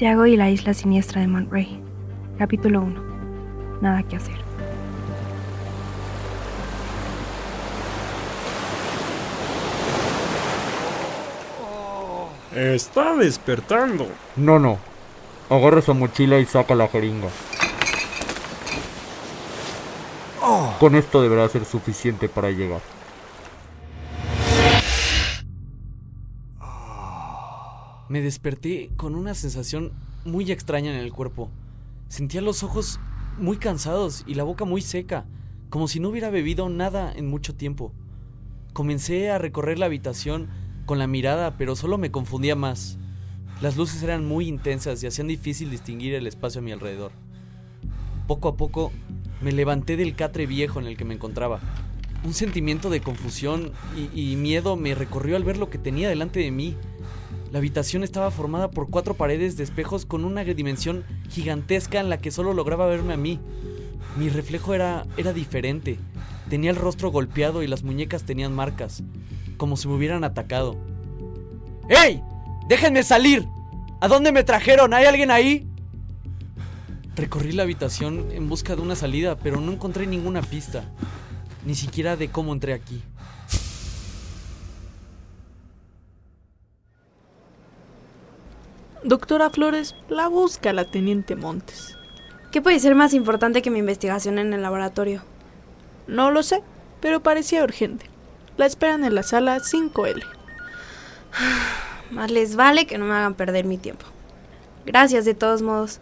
Tiago y la isla siniestra de Monterey. Capítulo 1. Nada que hacer. Está despertando. No, no. Agarra su mochila y saca la jeringa. Con esto deberá ser suficiente para llegar. Me desperté con una sensación muy extraña en el cuerpo. Sentía los ojos muy cansados y la boca muy seca, como si no hubiera bebido nada en mucho tiempo. Comencé a recorrer la habitación con la mirada, pero solo me confundía más. Las luces eran muy intensas y hacían difícil distinguir el espacio a mi alrededor. Poco a poco me levanté del catre viejo en el que me encontraba. Un sentimiento de confusión y, y miedo me recorrió al ver lo que tenía delante de mí. La habitación estaba formada por cuatro paredes de espejos con una dimensión gigantesca en la que solo lograba verme a mí. Mi reflejo era, era diferente. Tenía el rostro golpeado y las muñecas tenían marcas, como si me hubieran atacado. ¡Ey! ¡Déjenme salir! ¿A dónde me trajeron? ¿Hay alguien ahí? Recorrí la habitación en busca de una salida, pero no encontré ninguna pista, ni siquiera de cómo entré aquí. Doctora Flores, la busca la teniente Montes. ¿Qué puede ser más importante que mi investigación en el laboratorio? No lo sé, pero parecía urgente. La esperan en la sala 5L. Más les vale que no me hagan perder mi tiempo. Gracias de todos modos.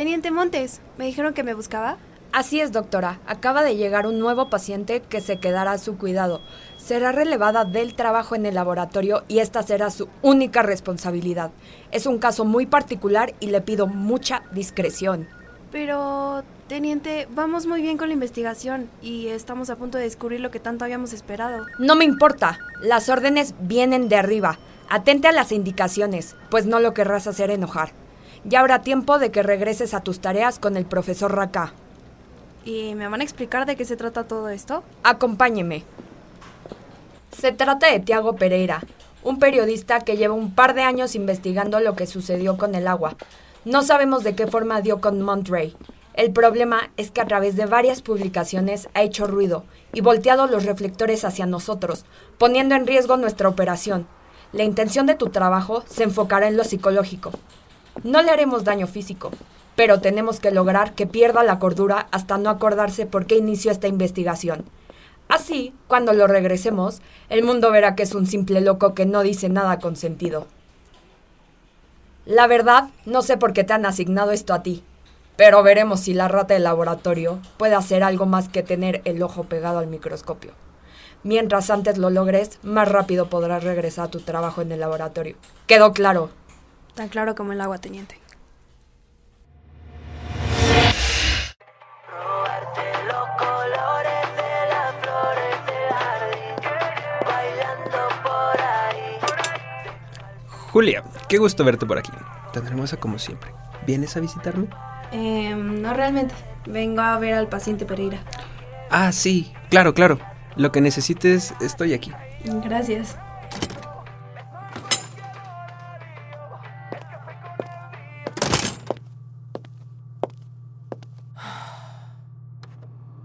Teniente Montes, ¿me dijeron que me buscaba? Así es, doctora. Acaba de llegar un nuevo paciente que se quedará a su cuidado. Será relevada del trabajo en el laboratorio y esta será su única responsabilidad. Es un caso muy particular y le pido mucha discreción. Pero, teniente, vamos muy bien con la investigación y estamos a punto de descubrir lo que tanto habíamos esperado. No me importa. Las órdenes vienen de arriba. Atente a las indicaciones, pues no lo querrás hacer enojar. Ya habrá tiempo de que regreses a tus tareas con el profesor Raka. ¿Y me van a explicar de qué se trata todo esto? Acompáñeme. Se trata de Tiago Pereira, un periodista que lleva un par de años investigando lo que sucedió con el agua. No sabemos de qué forma dio con Monterey. El problema es que a través de varias publicaciones ha hecho ruido y volteado los reflectores hacia nosotros, poniendo en riesgo nuestra operación. La intención de tu trabajo se enfocará en lo psicológico. No le haremos daño físico, pero tenemos que lograr que pierda la cordura hasta no acordarse por qué inició esta investigación. Así, cuando lo regresemos, el mundo verá que es un simple loco que no dice nada con sentido. La verdad, no sé por qué te han asignado esto a ti, pero veremos si la rata del laboratorio puede hacer algo más que tener el ojo pegado al microscopio. Mientras antes lo logres, más rápido podrás regresar a tu trabajo en el laboratorio. ¿Quedó claro? Tan claro como el agua, teniente. Julia, qué gusto verte por aquí. Tan hermosa como siempre. ¿Vienes a visitarme? Eh, no realmente. Vengo a ver al paciente Pereira. Ah, sí, claro, claro. Lo que necesites, estoy aquí. Gracias.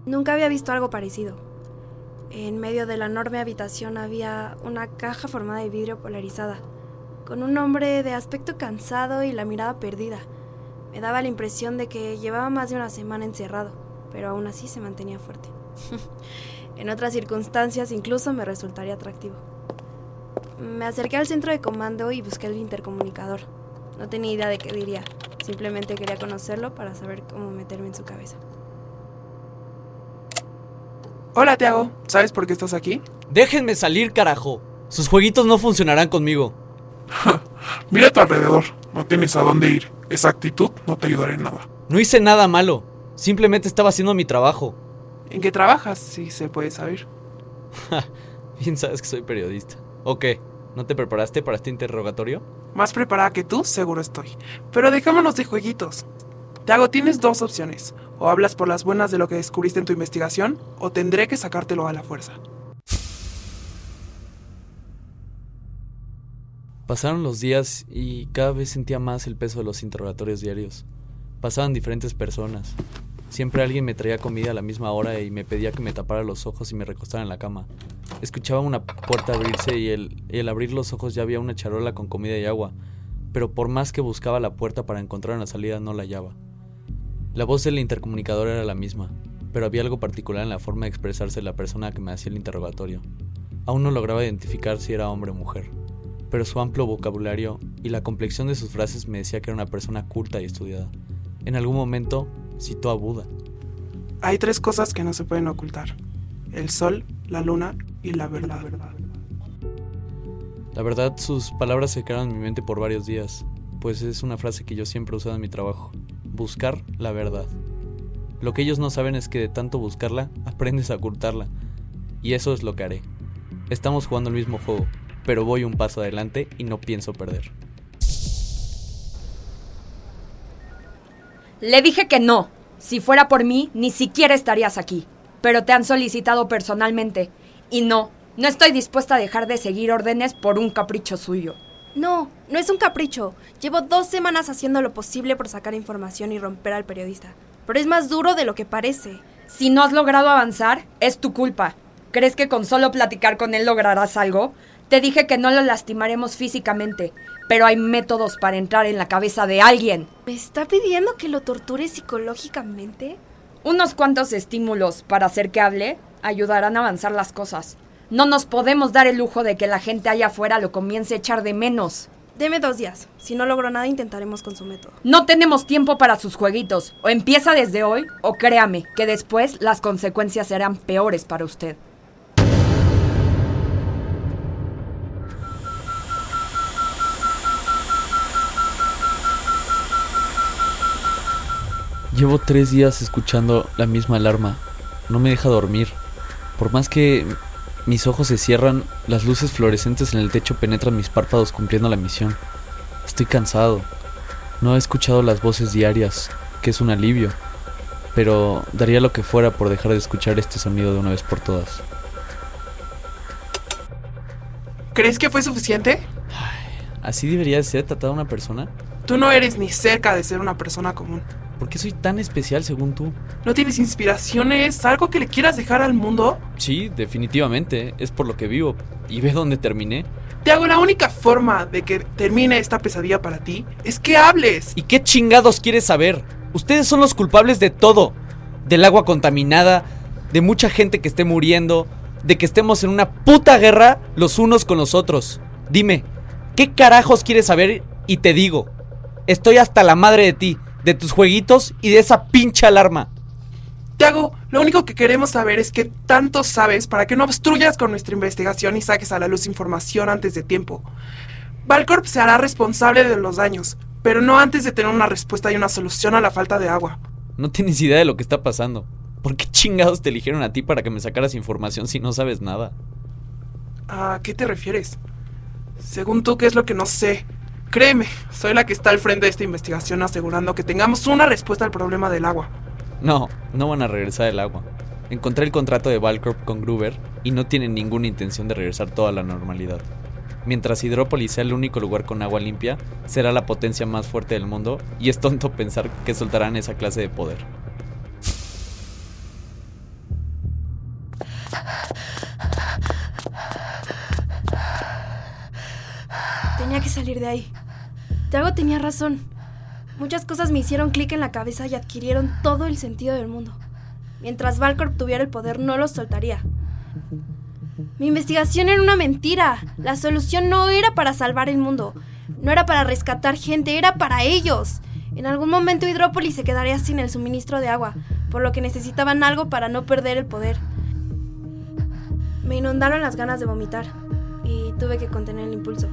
Nunca había visto algo parecido. En medio de la enorme habitación había una caja formada de vidrio polarizada, con un hombre de aspecto cansado y la mirada perdida. Me daba la impresión de que llevaba más de una semana encerrado, pero aún así se mantenía fuerte. en otras circunstancias incluso me resultaría atractivo. Me acerqué al centro de comando y busqué el intercomunicador. No tenía idea de qué diría, simplemente quería conocerlo para saber cómo meterme en su cabeza. Hola, Tiago. ¿Sabes por qué estás aquí? Déjenme salir, carajo. Sus jueguitos no funcionarán conmigo. Mira a tu alrededor. No tienes a dónde ir. Esa actitud no te ayudará en nada. No hice nada malo. Simplemente estaba haciendo mi trabajo. ¿En qué trabajas? Si se puede saber. Bien sabes que soy periodista. ¿O qué? ¿No te preparaste para este interrogatorio? Más preparada que tú, seguro estoy. Pero dejémonos de jueguitos. Te hago, tienes dos opciones. O hablas por las buenas de lo que descubriste en tu investigación, o tendré que sacártelo a la fuerza. Pasaron los días y cada vez sentía más el peso de los interrogatorios diarios. Pasaban diferentes personas. Siempre alguien me traía comida a la misma hora y me pedía que me tapara los ojos y me recostara en la cama. Escuchaba una puerta abrirse y el, al abrir los ojos ya había una charola con comida y agua, pero por más que buscaba la puerta para encontrar una salida no la hallaba. La voz del intercomunicador era la misma, pero había algo particular en la forma de expresarse de la persona que me hacía el interrogatorio. Aún no lograba identificar si era hombre o mujer, pero su amplio vocabulario y la complexión de sus frases me decía que era una persona culta y estudiada. En algún momento citó a Buda. Hay tres cosas que no se pueden ocultar. El sol, la luna y la verdad. La verdad, sus palabras se quedaron en mi mente por varios días, pues es una frase que yo siempre he usado en mi trabajo. Buscar la verdad. Lo que ellos no saben es que de tanto buscarla, aprendes a ocultarla. Y eso es lo que haré. Estamos jugando el mismo juego, pero voy un paso adelante y no pienso perder. Le dije que no. Si fuera por mí, ni siquiera estarías aquí. Pero te han solicitado personalmente. Y no, no estoy dispuesta a dejar de seguir órdenes por un capricho suyo. No, no es un capricho. Llevo dos semanas haciendo lo posible por sacar información y romper al periodista. Pero es más duro de lo que parece. Si no has logrado avanzar, es tu culpa. ¿Crees que con solo platicar con él lograrás algo? Te dije que no lo lastimaremos físicamente, pero hay métodos para entrar en la cabeza de alguien. ¿Me está pidiendo que lo torture psicológicamente? Unos cuantos estímulos para hacer que hable ayudarán a avanzar las cosas. No nos podemos dar el lujo de que la gente allá afuera lo comience a echar de menos. Deme dos días. Si no logro nada, intentaremos con su método. No tenemos tiempo para sus jueguitos. O empieza desde hoy, o créame, que después las consecuencias serán peores para usted. Llevo tres días escuchando la misma alarma. No me deja dormir. Por más que mis ojos se cierran, las luces fluorescentes en el techo penetran mis párpados cumpliendo la misión. Estoy cansado. No he escuchado las voces diarias, que es un alivio. Pero daría lo que fuera por dejar de escuchar este sonido de una vez por todas. ¿Crees que fue suficiente? ¿Así debería de ser tratada una persona? Tú no eres ni cerca de ser una persona común. ¿Por qué soy tan especial según tú? ¿No tienes inspiraciones? ¿Algo que le quieras dejar al mundo? Sí, definitivamente. Es por lo que vivo. ¿Y ve dónde terminé? Te hago la única forma de que termine esta pesadilla para ti es que hables. ¿Y qué chingados quieres saber? Ustedes son los culpables de todo. Del agua contaminada, de mucha gente que esté muriendo, de que estemos en una puta guerra los unos con los otros. Dime, ¿qué carajos quieres saber? Y te digo, estoy hasta la madre de ti de tus jueguitos y de esa pinche alarma. Tiago, lo único que queremos saber es qué tanto sabes para que no obstruyas con nuestra investigación y saques a la luz información antes de tiempo. Valcorp se hará responsable de los daños, pero no antes de tener una respuesta y una solución a la falta de agua. No tienes idea de lo que está pasando. ¿Por qué chingados te eligieron a ti para que me sacaras información si no sabes nada? ¿A qué te refieres? Según tú, ¿qué es lo que no sé? Créeme, soy la que está al frente de esta investigación asegurando que tengamos una respuesta al problema del agua. No, no van a regresar el agua. Encontré el contrato de Valcorp con Gruber y no tienen ninguna intención de regresar toda la normalidad. Mientras Hidrópolis sea el único lugar con agua limpia, será la potencia más fuerte del mundo y es tonto pensar que soltarán esa clase de poder. Tenía que salir de ahí. Tiago tenía razón. Muchas cosas me hicieron clic en la cabeza y adquirieron todo el sentido del mundo. Mientras Valcorp tuviera el poder, no los soltaría. Mi investigación era una mentira. La solución no era para salvar el mundo. No era para rescatar gente, era para ellos. En algún momento Hidrópolis se quedaría sin el suministro de agua, por lo que necesitaban algo para no perder el poder. Me inundaron las ganas de vomitar y tuve que contener el impulso.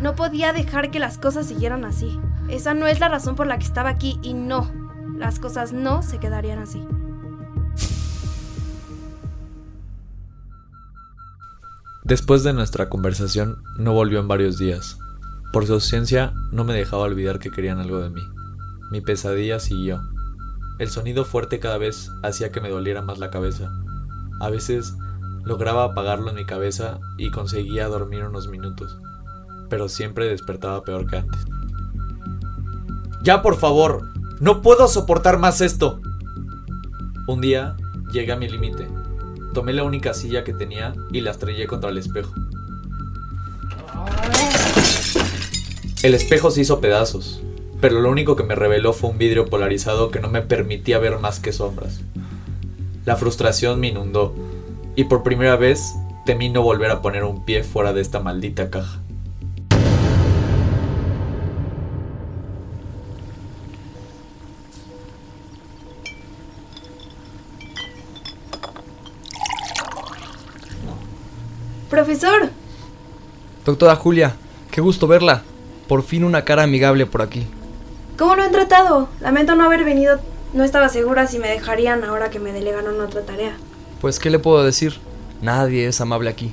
No podía dejar que las cosas siguieran así. Esa no es la razón por la que estaba aquí y no, las cosas no se quedarían así. Después de nuestra conversación, no volvió en varios días. Por su ausencia, no me dejaba olvidar que querían algo de mí. Mi pesadilla siguió. El sonido fuerte cada vez hacía que me doliera más la cabeza. A veces lograba apagarlo en mi cabeza y conseguía dormir unos minutos, pero siempre despertaba peor que antes. Ya, por favor, no puedo soportar más esto. Un día llegué a mi límite. Tomé la única silla que tenía y la estrellé contra el espejo. El espejo se hizo pedazos, pero lo único que me reveló fue un vidrio polarizado que no me permitía ver más que sombras. La frustración me inundó y por primera vez temí no volver a poner un pie fuera de esta maldita caja. Profesor, Doctora Julia, qué gusto verla. Por fin una cara amigable por aquí. ¿cómo lo han tratado? Lamento no haber venido. No estaba segura si me dejarían ahora que me delegaron otra tarea. Pues, ¿qué le puedo decir? Nadie es amable aquí.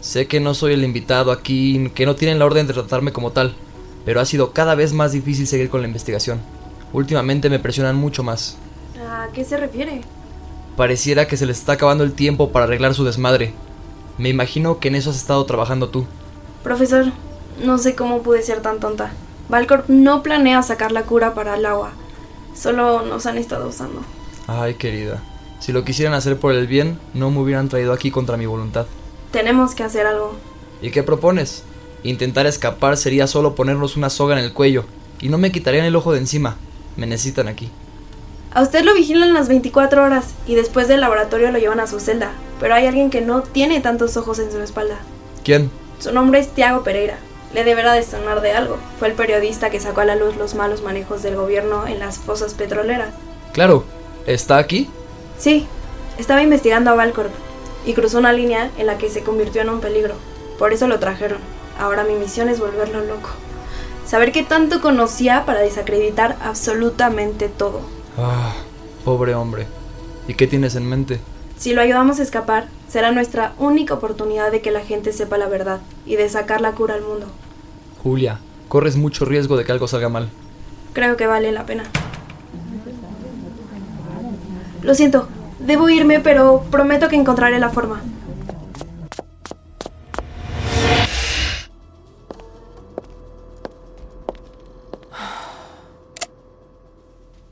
Sé que no soy el invitado aquí, que no tienen la orden de tratarme como tal, pero ha sido cada vez más difícil seguir con la investigación. Últimamente me presionan mucho más. ¿A qué se refiere? Pareciera que se les está acabando el tiempo para arreglar su desmadre. Me imagino que en eso has estado trabajando tú. Profesor, no sé cómo pude ser tan tonta. Valcorp no planea sacar la cura para el agua. Solo nos han estado usando. Ay, querida. Si lo quisieran hacer por el bien, no me hubieran traído aquí contra mi voluntad. Tenemos que hacer algo. ¿Y qué propones? Intentar escapar sería solo ponernos una soga en el cuello, y no me quitarían el ojo de encima. Me necesitan aquí. A usted lo vigilan las 24 horas y después del laboratorio lo llevan a su celda. Pero hay alguien que no tiene tantos ojos en su espalda. ¿Quién? Su nombre es Tiago Pereira. Le deberá de sonar de algo. Fue el periodista que sacó a la luz los malos manejos del gobierno en las fosas petroleras. Claro. ¿Está aquí? Sí, estaba investigando a Valcorp y cruzó una línea en la que se convirtió en un peligro. Por eso lo trajeron. Ahora mi misión es volverlo loco. Saber qué tanto conocía para desacreditar absolutamente todo. Ah, pobre hombre. ¿Y qué tienes en mente? Si lo ayudamos a escapar, será nuestra única oportunidad de que la gente sepa la verdad y de sacar la cura al mundo. Julia, corres mucho riesgo de que algo salga mal. Creo que vale la pena. Lo siento, debo irme, pero prometo que encontraré la forma.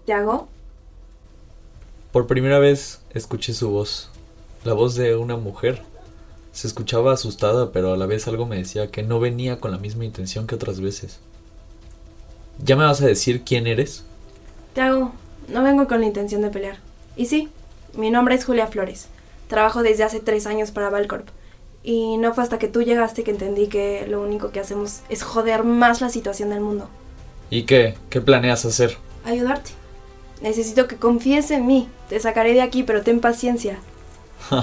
¿Tiago? Por primera vez escuché su voz, la voz de una mujer. Se escuchaba asustada, pero a la vez algo me decía que no venía con la misma intención que otras veces. ¿Ya me vas a decir quién eres? Tiago, no vengo con la intención de pelear. Y sí, mi nombre es Julia Flores. Trabajo desde hace tres años para Valcorp. Y no fue hasta que tú llegaste que entendí que lo único que hacemos es joder más la situación del mundo. ¿Y qué? ¿Qué planeas hacer? Ayudarte. Necesito que confíes en mí. Te sacaré de aquí, pero ten paciencia.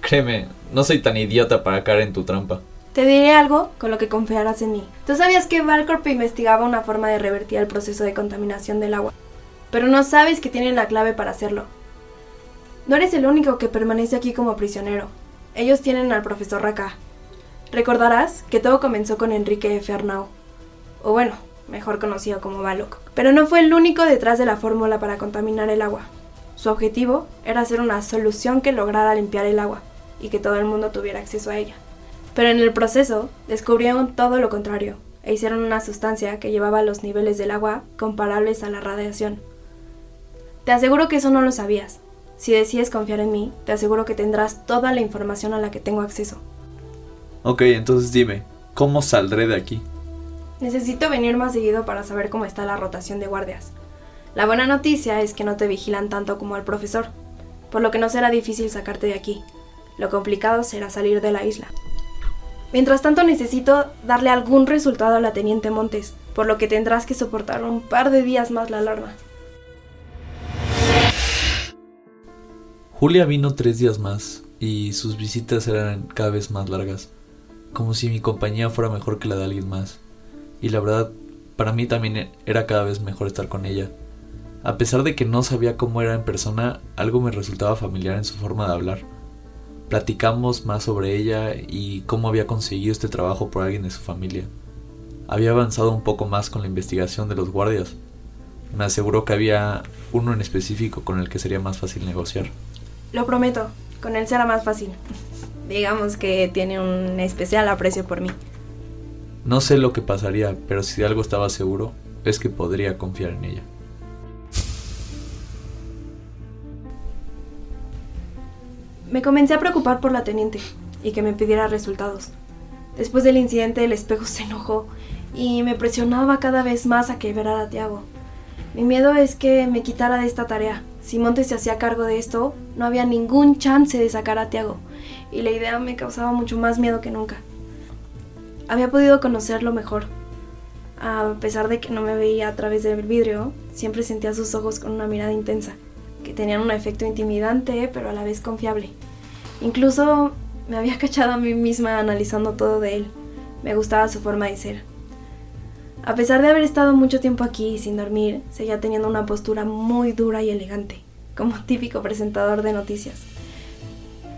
Créeme, no soy tan idiota para caer en tu trampa. Te diré algo con lo que confiarás en mí. Tú sabías que Valcorp investigaba una forma de revertir el proceso de contaminación del agua, pero no sabes que tienen la clave para hacerlo. No eres el único que permanece aquí como prisionero. Ellos tienen al profesor Raka. Recordarás que todo comenzó con Enrique F. Arnau. O bueno, mejor conocido como Balok. Pero no fue el único detrás de la fórmula para contaminar el agua. Su objetivo era hacer una solución que lograra limpiar el agua y que todo el mundo tuviera acceso a ella. Pero en el proceso descubrieron todo lo contrario e hicieron una sustancia que llevaba los niveles del agua comparables a la radiación. Te aseguro que eso no lo sabías. Si decides confiar en mí, te aseguro que tendrás toda la información a la que tengo acceso. Ok, entonces dime, ¿cómo saldré de aquí? Necesito venir más seguido para saber cómo está la rotación de guardias. La buena noticia es que no te vigilan tanto como al profesor, por lo que no será difícil sacarte de aquí. Lo complicado será salir de la isla. Mientras tanto necesito darle algún resultado a la teniente Montes, por lo que tendrás que soportar un par de días más la alarma. Julia vino tres días más y sus visitas eran cada vez más largas, como si mi compañía fuera mejor que la de alguien más. Y la verdad, para mí también era cada vez mejor estar con ella. A pesar de que no sabía cómo era en persona, algo me resultaba familiar en su forma de hablar. Platicamos más sobre ella y cómo había conseguido este trabajo por alguien de su familia. Había avanzado un poco más con la investigación de los guardias. Me aseguró que había uno en específico con el que sería más fácil negociar. Lo prometo, con él será más fácil. Digamos que tiene un especial aprecio por mí. No sé lo que pasaría, pero si de algo estaba seguro, es que podría confiar en ella. Me comencé a preocupar por la teniente y que me pidiera resultados. Después del incidente el espejo se enojó y me presionaba cada vez más a que liberara a Tiago. Mi miedo es que me quitara de esta tarea. Si Montes se hacía cargo de esto, no había ningún chance de sacar a Tiago, y la idea me causaba mucho más miedo que nunca. Había podido conocerlo mejor. A pesar de que no me veía a través del vidrio, siempre sentía sus ojos con una mirada intensa, que tenían un efecto intimidante, pero a la vez confiable. Incluso me había cachado a mí misma analizando todo de él. Me gustaba su forma de ser. A pesar de haber estado mucho tiempo aquí sin dormir, seguía teniendo una postura muy dura y elegante, como típico presentador de noticias.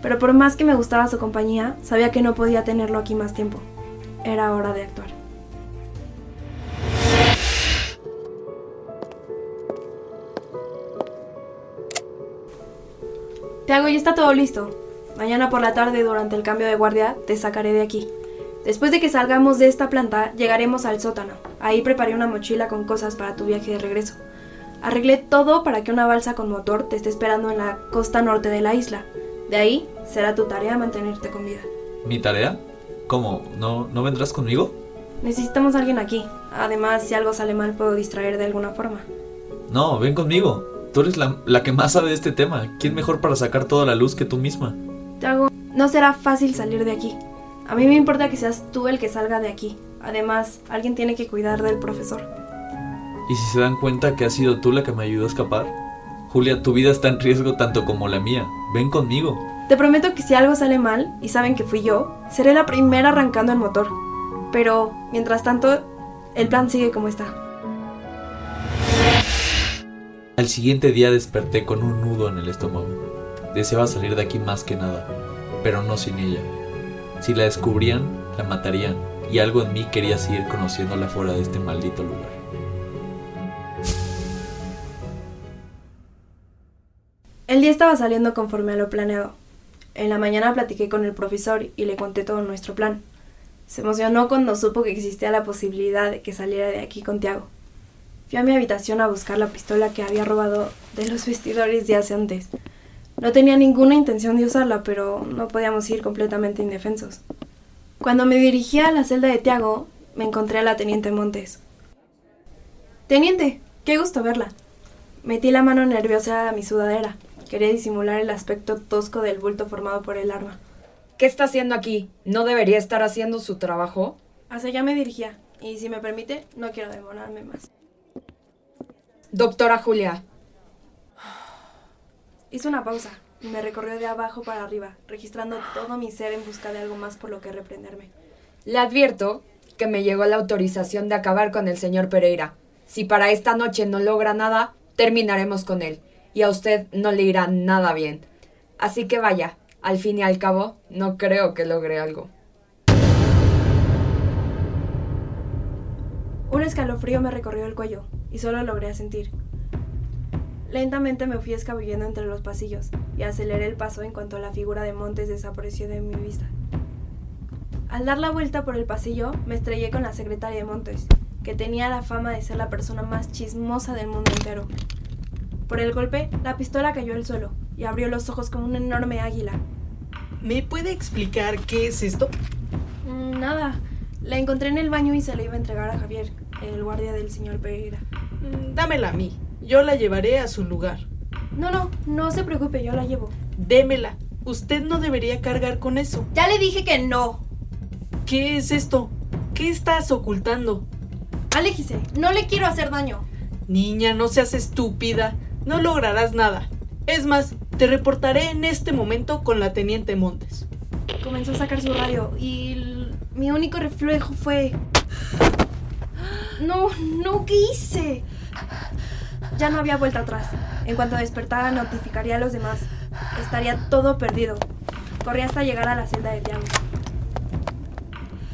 Pero por más que me gustaba su compañía, sabía que no podía tenerlo aquí más tiempo. Era hora de actuar. Te hago, ya está todo listo. Mañana por la tarde, durante el cambio de guardia, te sacaré de aquí. Después de que salgamos de esta planta, llegaremos al sótano. Ahí preparé una mochila con cosas para tu viaje de regreso. Arreglé todo para que una balsa con motor te esté esperando en la costa norte de la isla. De ahí será tu tarea mantenerte con vida. ¿Mi tarea? ¿Cómo? ¿No, ¿No vendrás conmigo? Necesitamos a alguien aquí. Además, si algo sale mal, puedo distraer de alguna forma. No, ven conmigo. Tú eres la, la que más sabe de este tema. ¿Quién mejor para sacar toda la luz que tú misma? Te hago. No será fácil salir de aquí. A mí me importa que seas tú el que salga de aquí. Además, alguien tiene que cuidar del profesor. ¿Y si se dan cuenta que has sido tú la que me ayudó a escapar? Julia, tu vida está en riesgo tanto como la mía. Ven conmigo. Te prometo que si algo sale mal y saben que fui yo, seré la primera arrancando el motor. Pero, mientras tanto, el plan sigue como está. Al siguiente día desperté con un nudo en el estómago. Deseaba salir de aquí más que nada, pero no sin ella. Si la descubrían, la matarían, y algo en mí quería seguir conociéndola fuera de este maldito lugar. El día estaba saliendo conforme a lo planeado. En la mañana platiqué con el profesor y le conté todo nuestro plan. Se emocionó cuando supo que existía la posibilidad de que saliera de aquí con Tiago. Fui a mi habitación a buscar la pistola que había robado de los vestidores días antes. No tenía ninguna intención de usarla, pero no podíamos ir completamente indefensos. Cuando me dirigí a la celda de Tiago, me encontré a la teniente Montes. Teniente, qué gusto verla. Metí la mano nerviosa a mi sudadera. Quería disimular el aspecto tosco del bulto formado por el arma. ¿Qué está haciendo aquí? ¿No debería estar haciendo su trabajo? Hacia allá me dirigía, y si me permite, no quiero demorarme más. Doctora Julia. Hizo una pausa y me recorrió de abajo para arriba, registrando todo mi ser en busca de algo más por lo que reprenderme. Le advierto que me llegó la autorización de acabar con el señor Pereira. Si para esta noche no logra nada, terminaremos con él, y a usted no le irá nada bien. Así que vaya, al fin y al cabo, no creo que logre algo. Un escalofrío me recorrió el cuello y solo logré sentir. Lentamente me fui escabullendo entre los pasillos y aceleré el paso en cuanto la figura de Montes desapareció de mi vista. Al dar la vuelta por el pasillo, me estrellé con la secretaria de Montes, que tenía la fama de ser la persona más chismosa del mundo entero. Por el golpe, la pistola cayó al suelo y abrió los ojos como una enorme águila. ¿Me puede explicar qué es esto? Mm, nada. La encontré en el baño y se la iba a entregar a Javier, el guardia del señor Pereira. Mm, Dámela a mí. Yo la llevaré a su lugar. No, no, no se preocupe, yo la llevo. Démela. Usted no debería cargar con eso. Ya le dije que no. ¿Qué es esto? ¿Qué estás ocultando? Aléjese, no le quiero hacer daño. Niña, no seas estúpida. No lograrás nada. Es más, te reportaré en este momento con la teniente Montes. Comenzó a sacar su radio y mi único reflejo fue... No, no, ¿qué hice? Ya no había vuelta atrás. En cuanto despertara, notificaría a los demás. Estaría todo perdido. Corrí hasta llegar a la celda de Tiago.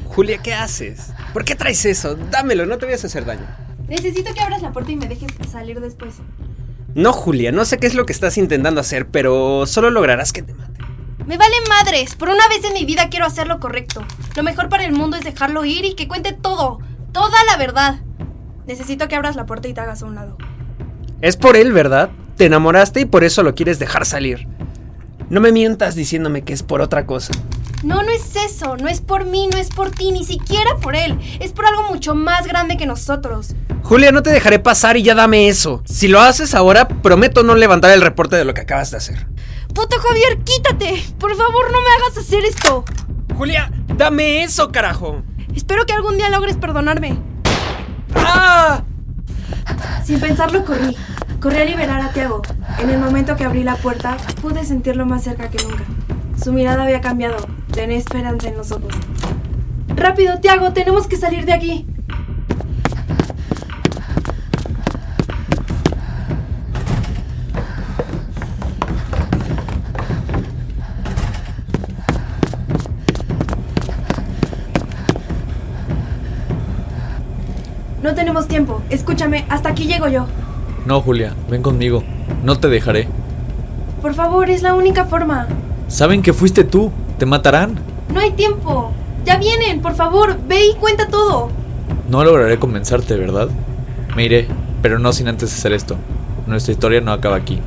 Julia, ¿qué haces? ¿Por qué traes eso? Dámelo, no te vayas a hacer daño. Necesito que abras la puerta y me dejes salir después. No, Julia, no sé qué es lo que estás intentando hacer, pero solo lograrás que te mate. Me vale madres. Por una vez en mi vida quiero hacer lo correcto. Lo mejor para el mundo es dejarlo ir y que cuente todo. Toda la verdad. Necesito que abras la puerta y te hagas a un lado. Es por él, ¿verdad? Te enamoraste y por eso lo quieres dejar salir. No me mientas diciéndome que es por otra cosa. No, no es eso. No es por mí, no es por ti, ni siquiera por él. Es por algo mucho más grande que nosotros. Julia, no te dejaré pasar y ya dame eso. Si lo haces ahora, prometo no levantar el reporte de lo que acabas de hacer. Puto Javier, quítate. Por favor, no me hagas hacer esto. Julia, dame eso, carajo. Espero que algún día logres perdonarme. ¡Ah! Sin pensarlo, corrí. Corrí a liberar a Tiago. En el momento que abrí la puerta, pude sentirlo más cerca que nunca. Su mirada había cambiado. Tenía esperanza en los ojos. ¡Rápido, Tiago! ¡Tenemos que salir de aquí! No tenemos tiempo. Escúchame, hasta aquí llego yo. No, Julia, ven conmigo. No te dejaré. Por favor, es la única forma. Saben que fuiste tú. Te matarán. No hay tiempo. Ya vienen, por favor, ve y cuenta todo. No lograré convencerte, ¿verdad? Me iré, pero no sin antes hacer esto. Nuestra historia no acaba aquí.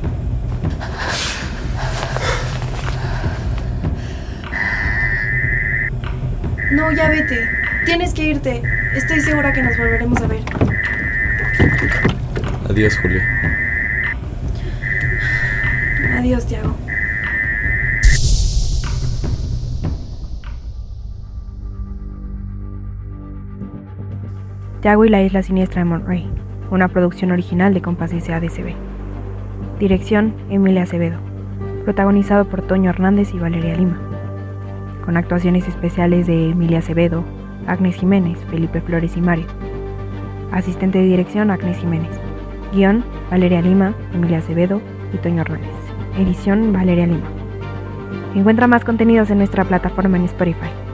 No, ya vete. Tienes que irte. Estoy segura que nos volveremos a ver. Adiós, Julia. Adiós, Tiago. Tiago y la isla siniestra de Monterey, una producción original de Compass SADCB. Dirección Emilia Acevedo, protagonizado por Toño Hernández y Valeria Lima, con actuaciones especiales de Emilia Acevedo, Agnes Jiménez, Felipe Flores y Mario. Asistente de dirección Agnes Jiménez. Guión Valeria Lima, Emilia Acevedo y Toño Hernández. Edición Valeria Lima. Encuentra más contenidos en nuestra plataforma en Spotify.